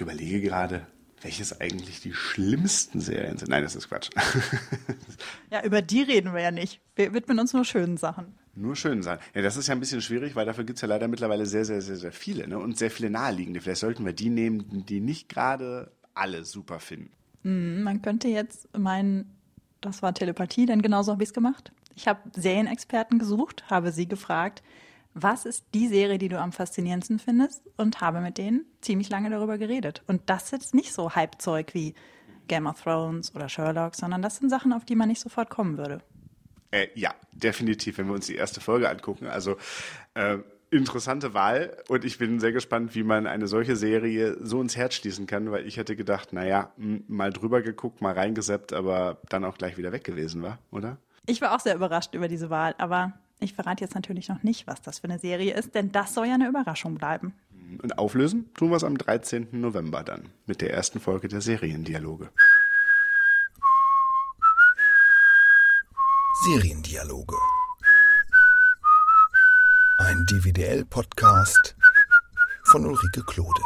Ich überlege gerade, welches eigentlich die schlimmsten Serien sind. Nein, das ist Quatsch. ja, über die reden wir ja nicht. Wir widmen uns nur schönen Sachen. Nur schönen Sachen. Ja, das ist ja ein bisschen schwierig, weil dafür gibt es ja leider mittlerweile sehr, sehr, sehr, sehr viele ne? und sehr viele naheliegende. Vielleicht sollten wir die nehmen, die nicht gerade alle super finden. Mm, man könnte jetzt meinen, das war Telepathie, denn genauso habe ich es gemacht. Ich habe Serienexperten gesucht, habe sie gefragt, was ist die Serie, die du am faszinierendsten findest und habe mit denen ziemlich lange darüber geredet. Und das ist jetzt nicht so Hypezeug wie Game of Thrones oder Sherlock, sondern das sind Sachen, auf die man nicht sofort kommen würde. Äh, ja, definitiv, wenn wir uns die erste Folge angucken. Also äh, interessante Wahl und ich bin sehr gespannt, wie man eine solche Serie so ins Herz schließen kann, weil ich hätte gedacht, naja, mal drüber geguckt, mal reingeseppt, aber dann auch gleich wieder weg gewesen war, oder? Ich war auch sehr überrascht über diese Wahl, aber ich verrate jetzt natürlich noch nicht, was das für eine Serie ist, denn das soll ja eine Überraschung bleiben. Und auflösen tun wir es am 13. November dann mit der ersten Folge der Seriendialoge. Seriendialoge. Ein DVDL-Podcast von Ulrike Klode.